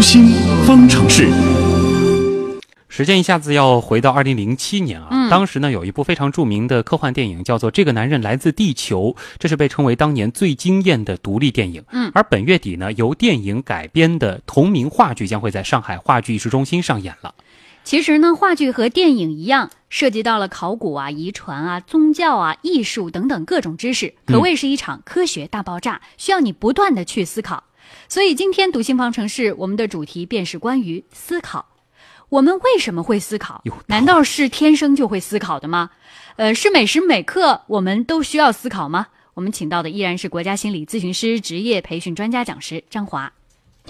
读心方程式。时间一下子要回到二零零七年啊，嗯当时呢有一部非常著名的科幻电影叫做《这个男人来自地球》，这是被称为当年最惊艳的独立电影。嗯而本月底呢，由电影改编的同名话剧将会在上海话剧艺术中心上演了。其实呢，话剧和电影一样，涉及到了考古啊、遗传啊、宗教啊、艺术等等各种知识，可谓是一场科学大爆炸，需要你不断的去思考。所以今天读心方程式，我们的主题便是关于思考。我们为什么会思考？难道是天生就会思考的吗？呃，是每时每刻我们都需要思考吗？我们请到的依然是国家心理咨询师职业培训专家讲师张华。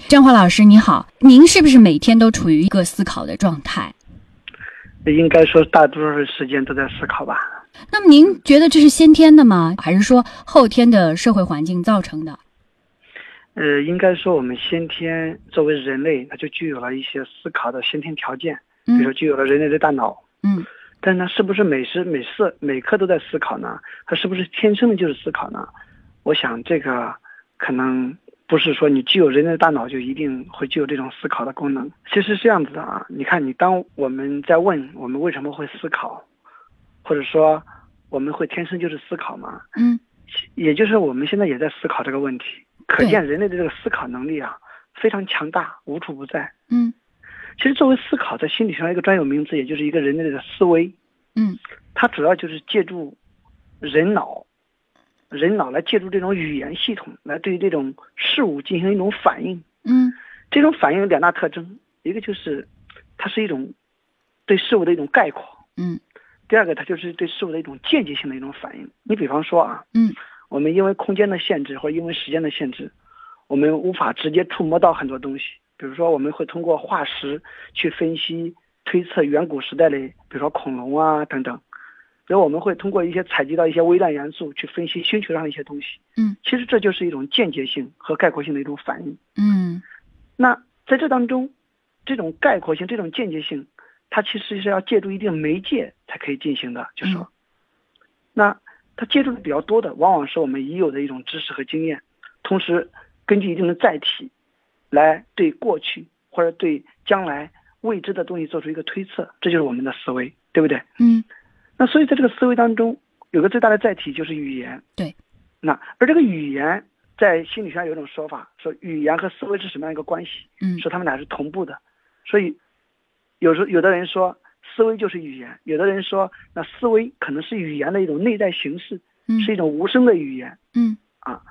张华老师，你好，您是不是每天都处于一个思考的状态？应该说大多数时间都在思考吧。那么您觉得这是先天的吗？还是说后天的社会环境造成的？呃，应该说我们先天作为人类，它就具有了一些思考的先天条件，比如说嗯具有了人类的大脑。嗯但是呢，是不是每时每刻每刻都在思考呢？它是不是天生的就是思考呢？我想这个可能不是说你具有人类的大脑就一定会具有这种思考的功能。其实是这样子的啊，你看，你当我们在问我们为什么会思考，或者说我们会天生就是思考吗？嗯也就是我们现在也在思考这个问题，可见人类的这个思考能力啊非常强大，无处不在。嗯其实作为思考，在心理学上一个专有名词，也就是一个人类的思维，嗯它主要就是借助人脑，人脑来借助这种语言系统来对于这种事物进行一种反应。嗯这种反应有两大特征，一个就是它是一种对事物的一种概括，嗯第二个它就是对事物的一种间接性的一种反应。你比方说啊，嗯我们因为空间的限制或者因为时间的限制，我们无法直接触摸到很多东西。比如说，我们会通过化石去分析、推测远古时代的，比如说恐龙啊等等。然后我们会通过一些采集到一些微量元素去分析星球上的一些东西。嗯，其实这就是一种间接性和概括性的一种反应。嗯那在这当中，这种概括性、这种间接性，它其实是要借助一定媒介才可以进行的。就说，那它接触的比较多的，往往是我们已有的一种知识和经验，同时根据一定的载体，来对过去或者对将来未知的东西做出一个推测，这就是我们的思维，对不对？嗯那所以在这个思维当中，有个最大的载体就是语言。对。那而这个语言在心理学上有一种说法，说语言和思维是什么样一个关系？嗯说他们俩是同步的。所以有时候有的人说思维就是语言，有的人说那思维可能是语言的一种内在形式，嗯是一种无声的语言。嗯啊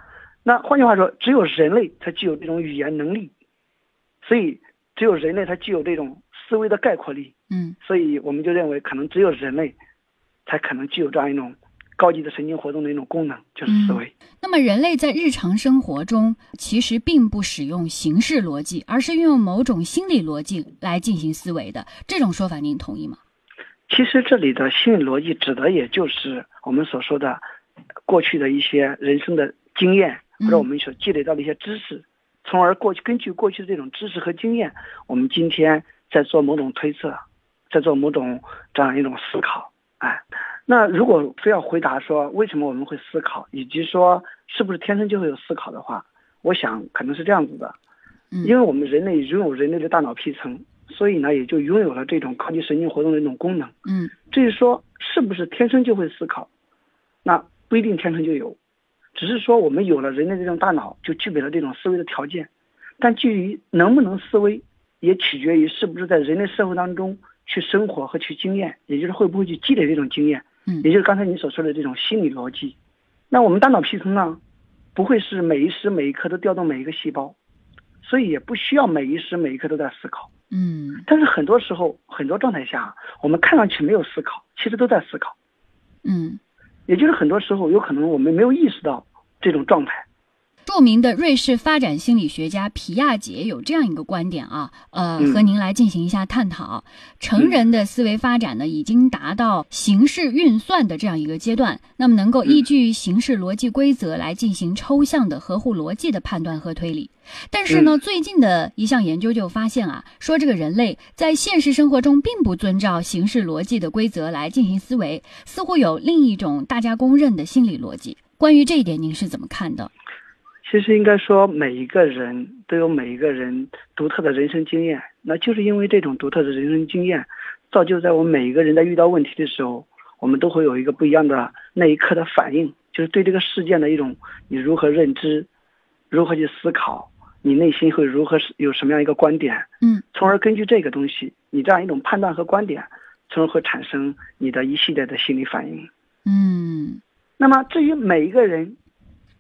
那换句话说，只有人类才具有这种语言能力，所以只有人类才具有这种思维的概括力。嗯所以我们就认为，可能只有人类才可能具有这样一种高级的神经活动的一种功能，就是思维。那么人类在日常生活中其实并不使用形式逻辑，而是运用某种心理逻辑来进行思维的。这种说法您同意吗？其实这里的心理逻辑指的也就是我们所说的过去的一些人生的经验，嗯或者我们所积累到的一些知识，从而过去根据过去的这种知识和经验，我们今天在做某种推测，在做某种这样一种思考。哎，那如果非要回答说为什么我们会思考，以及说是不是天生就会有思考的话，我想可能是这样子的，嗯因为我们人类拥有人类的大脑皮层，所以呢也就拥有了这种高级神经活动的一种功能。嗯至于说是不是天生就会思考，那不一定天生就有，只是说我们有了人类这种大脑，就具备了这种思维的条件。但至于能不能思维，也取决于是不是在人类社会当中去生活和去经验，也就是会不会去积累这种经验，嗯也就是刚才你所说的这种心理逻辑。那我们大脑皮层呢，不会是每一时每一刻都调动每一个细胞，所以也不需要每一时每一刻都在思考。嗯但是很多时候，很多状态下，我们看上去没有思考，其实都在思考。嗯。也就是很多时候，有可能我们没有意识到这种状态。著名的瑞士发展心理学家皮亚杰有这样一个观点啊，呃，嗯和您来进行一下探讨。成人的思维发展呢，已经达到形式运算的这样一个阶段，那么能够依据形式逻辑规则来进行抽象的、合乎逻辑的判断和推理。但是呢，最近的一项研究就发现啊，说这个人类在现实生活中并不遵照形式逻辑的规则来进行思维，似乎有另一种大家公认的心理逻辑。关于这一点，您是怎么看的？其实应该说，每一个人都有每一个人独特的人生经验，那就是因为这种独特的人生经验，造就在我们每一个人在遇到问题的时候，我们都会有一个不一样的那一刻的反应，就是对这个事件的一种你如何认知，如何去思考，你内心会如何有什么样一个观点，嗯，从而根据这个东西，你这样一种判断和观点，从而会产生你的一系列的心理反应，嗯，那么至于每一个人。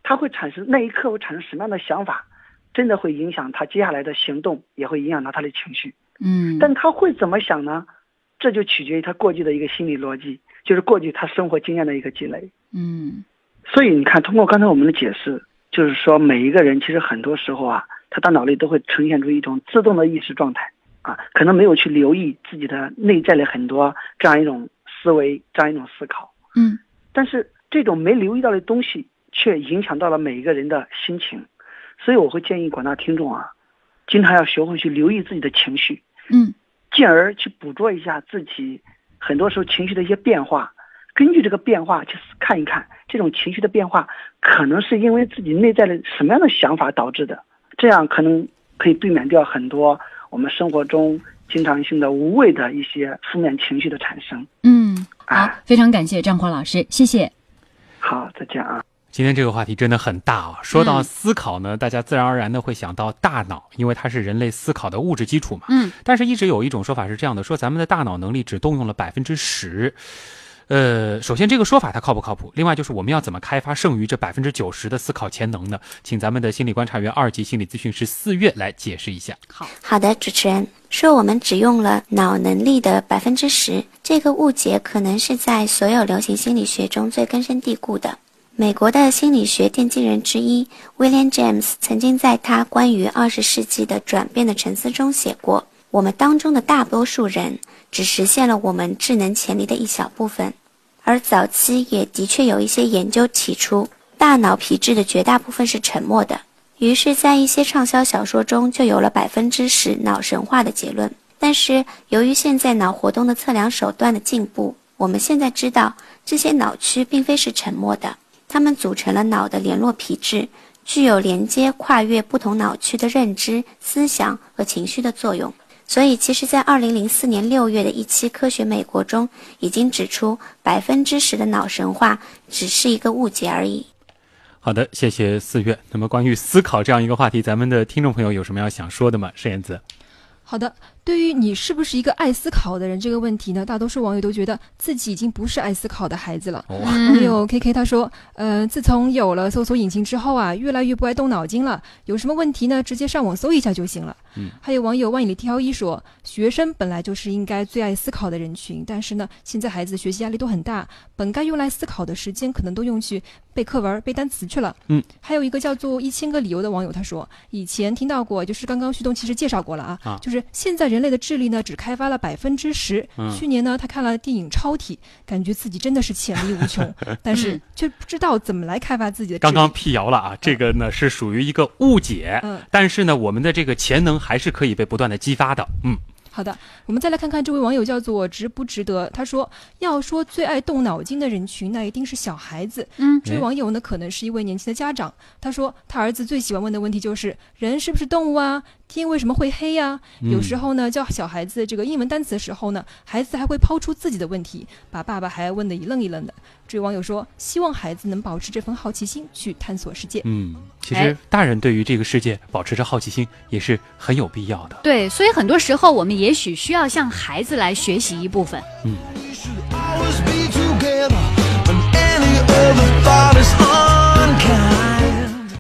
他会产生那一刻会产生什么样的想法，真的会影响他接下来的行动，也会影响到他的情绪。嗯，但他会怎么想呢？这就取决于他过去的一个心理逻辑，就是过去他生活经验的一个积累。嗯，所以你看，通过刚才我们的解释，就是说每一个人其实很多时候啊，他大脑里都会呈现出一种自动的意识状态啊，可能没有去留意自己的内在的很多这样一种思维，这样一种思考。嗯，但是这种没留意到的东西。却影响到了每一个人的心情，所以我会建议广大听众啊，经常要学会去留意自己的情绪，嗯，进而去捕捉一下自己很多时候情绪的一些变化，根据这个变化去看一看这种情绪的变化可能是因为自己内在的什么样的想法导致的，这样可能可以避免掉很多我们生活中经常性的无谓的一些负面情绪的产生。嗯，好，非常感谢张华老师，谢谢。好，再见啊。今天这个话题真的很大啊！说到思考呢，大家自然而然的会想到大脑，因为它是人类思考的物质基础嘛。嗯。但是，一直有一种说法是这样的：说咱们的大脑能力只动用了百分之十。呃，首先这个说法它靠不靠谱？另外就是我们要怎么开发剩余这百分之九十的思考潜能呢？请咱们的心理观察员、二级心理咨询师四月来解释一下。好好的，主持人说我们只用了脑能力的百分之十，这个误解可能是在所有流行心理学中最根深蒂固的。美国的心理学奠基人之一 William James 曾经在他关于二十世纪的转变的沉思中写过：“我们当中的大多数人只实现了我们智能潜力的一小部分。”而早期也的确有一些研究提出，大脑皮质的绝大部分是沉默的。于是，在一些畅销小说中就有了百分之十脑神话的结论。但是，由于现在脑活动的测量手段的进步，我们现在知道这些脑区并非是沉默的。它们组成了脑的联络皮质，具有连接跨越不同脑区的认知、思想和情绪的作用。所以，其实，在二零零四年六月的一期《科学美国》中，已经指出百分之十的脑神话只是一个误解而已。好的，谢谢四月。那么，关于思考这样一个话题，咱们的听众朋友有什么要想说的吗？盛燕子。好的。对于你是不是一个爱思考的人这个问题呢，大多数网友都觉得自己已经不是爱思考的孩子了。网友 K K 他说：“呃，自从有了搜索引擎之后啊，越来越不爱动脑筋了。有什么问题呢，直接上网搜一下就行了。”嗯，还有网友万里挑一说：“学生本来就是应该最爱思考的人群，但是呢，现在孩子学习压力都很大，本该用来思考的时间可能都用去背课文、背单词去了。”嗯，还有一个叫做一千个理由的网友他说：“以前听到过，就是刚刚旭东其实介绍过了啊，就是现在人。”人类的智力呢，只开发了百分之十。去年呢，他看了电影《超体》，感觉自己真的是潜力无穷，但是却不知道怎么来开发自己的。刚刚辟谣了啊，这个呢是属于一个误解。嗯，但是呢，我们的这个潜能还是可以被不断的激发的。嗯。好的，我们再来看看这位网友叫做值不值得。他说：“要说最爱动脑筋的人群，那一定是小孩子。”嗯，这位网友呢，可能是一位年轻的家长。他说，他儿子最喜欢问的问题就是：人是不是动物啊？天为什么会黑呀？有时候呢，教小孩子这个英文单词的时候呢，孩子还会抛出自己的问题，把爸爸还问得一愣一愣的。这位网友说，希望孩子能保持这份好奇心去探索世界。嗯，其实大人对于这个世界保持着好奇心也是很有必要的。对，所以很多时候我们也许需要向孩子来学习一部分。嗯。